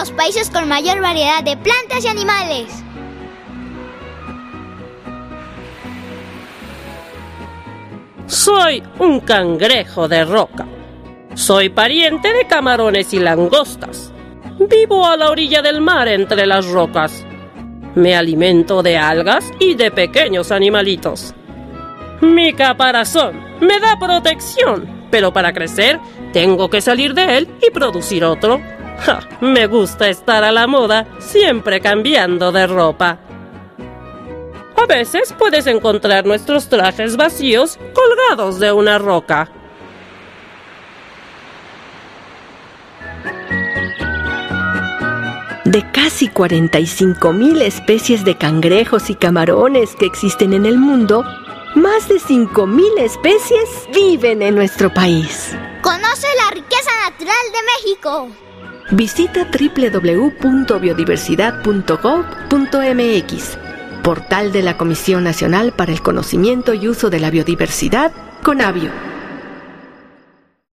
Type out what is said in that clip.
los países con mayor variedad de plantas y animales. Soy un cangrejo de roca. Soy pariente de camarones y langostas. Vivo a la orilla del mar entre las rocas. Me alimento de algas y de pequeños animalitos. Mi caparazón me da protección, pero para crecer tengo que salir de él y producir otro. Me gusta estar a la moda, siempre cambiando de ropa. A veces puedes encontrar nuestros trajes vacíos colgados de una roca. De casi 45.000 especies de cangrejos y camarones que existen en el mundo, más de 5.000 especies viven en nuestro país. Conoce la riqueza natural de México. Visita www.biodiversidad.gov.mx, portal de la Comisión Nacional para el Conocimiento y Uso de la Biodiversidad, CONABIO.